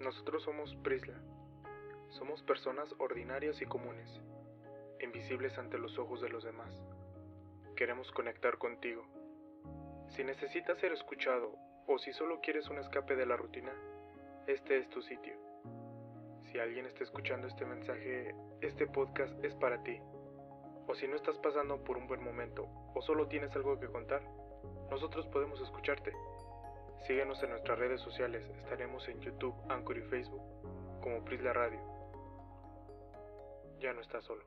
Nosotros somos Prisla. Somos personas ordinarias y comunes, invisibles ante los ojos de los demás. Queremos conectar contigo. Si necesitas ser escuchado o si solo quieres un escape de la rutina, este es tu sitio. Si alguien está escuchando este mensaje, este podcast es para ti. O si no estás pasando por un buen momento o solo tienes algo que contar, nosotros podemos escucharte. Síguenos en nuestras redes sociales, estaremos en YouTube, Anchor y Facebook como Prisla Radio. Ya no estás solo.